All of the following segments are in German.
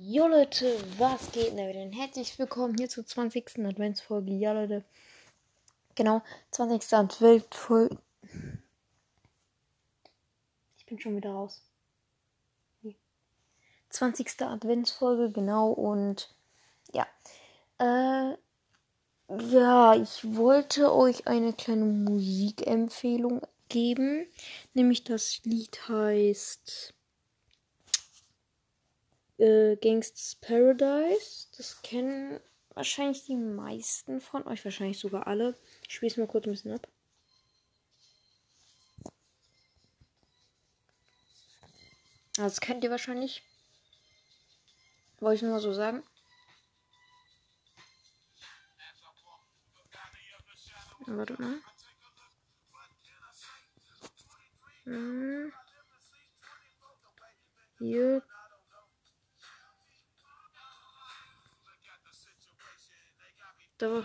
Jo Leute, was geht denn wieder? Herzlich willkommen hier zur 20. Adventsfolge. Ja Leute, genau, 20. Adventsfolge. Ich bin schon wieder raus. 20. Adventsfolge, genau, und ja. Äh, ja, ich wollte euch eine kleine Musikempfehlung geben. Nämlich das Lied heißt äh, Gangsters Paradise. Das kennen wahrscheinlich die meisten von euch, wahrscheinlich sogar alle. Ich spiele es mal kurz ein bisschen ab. Also das kennt ihr wahrscheinlich. Wollte ich nur mal so sagen. Warte mal. Hm. Hier Da.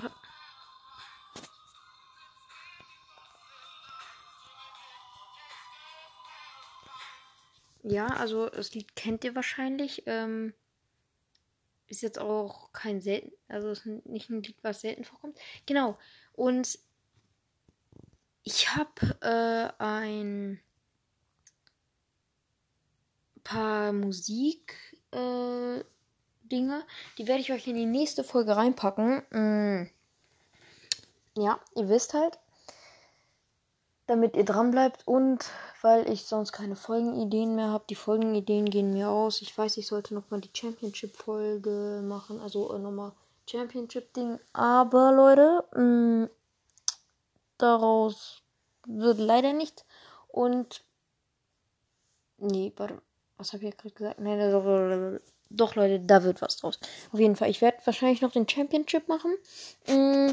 Ja, also das Lied kennt ihr wahrscheinlich. Ähm, ist jetzt auch kein selten, also ist nicht ein Lied, was selten vorkommt. Genau. Und ich habe äh, ein paar Musik äh, Dinge. Die werde ich euch in die nächste Folge reinpacken. Mm. Ja, ihr wisst halt. Damit ihr dran bleibt und weil ich sonst keine Folgenideen mehr habe. Die Folgenideen gehen mir aus. Ich weiß, ich sollte nochmal die Championship-Folge machen. Also äh, nochmal Championship-Ding. Aber Leute, mm, daraus wird leider nichts. Und. Nee, warte. Was habe ich gerade gesagt? Nein, doch, Leute, da wird was draus. Auf jeden Fall. Ich werde wahrscheinlich noch den Championship machen. Mm.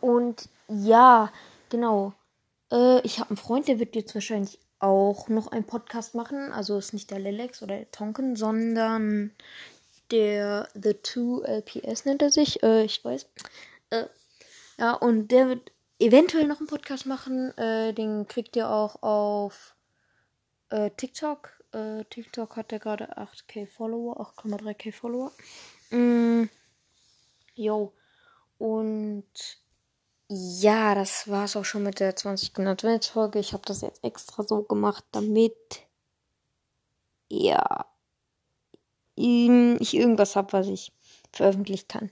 Und ja, genau. Äh, ich habe einen Freund, der wird jetzt wahrscheinlich auch noch einen Podcast machen. Also ist nicht der Lelex oder der Tonken, sondern der The Two LPS nennt er sich. Äh, ich weiß. Äh, ja, und der wird eventuell noch einen Podcast machen. Den kriegt ihr auch auf TikTok äh, TikTok hat er gerade 8k Follower, 8,3k Follower. Mm. Und ja, das war es auch schon mit der 20. Adventsfolge. Ich habe das jetzt extra so gemacht, damit ja ich irgendwas habe, was ich veröffentlichen kann.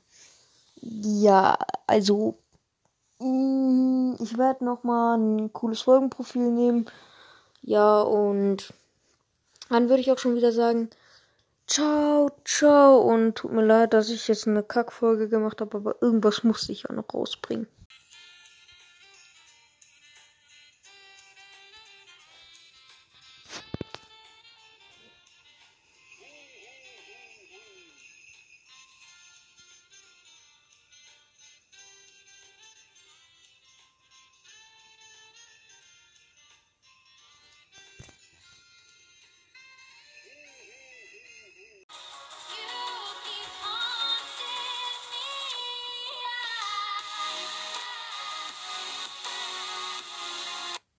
Ja, also mm, ich werde noch mal ein cooles Folgenprofil nehmen. Ja, und dann würde ich auch schon wieder sagen, ciao, ciao und tut mir leid, dass ich jetzt eine Kackfolge gemacht habe, aber irgendwas musste ich ja noch rausbringen.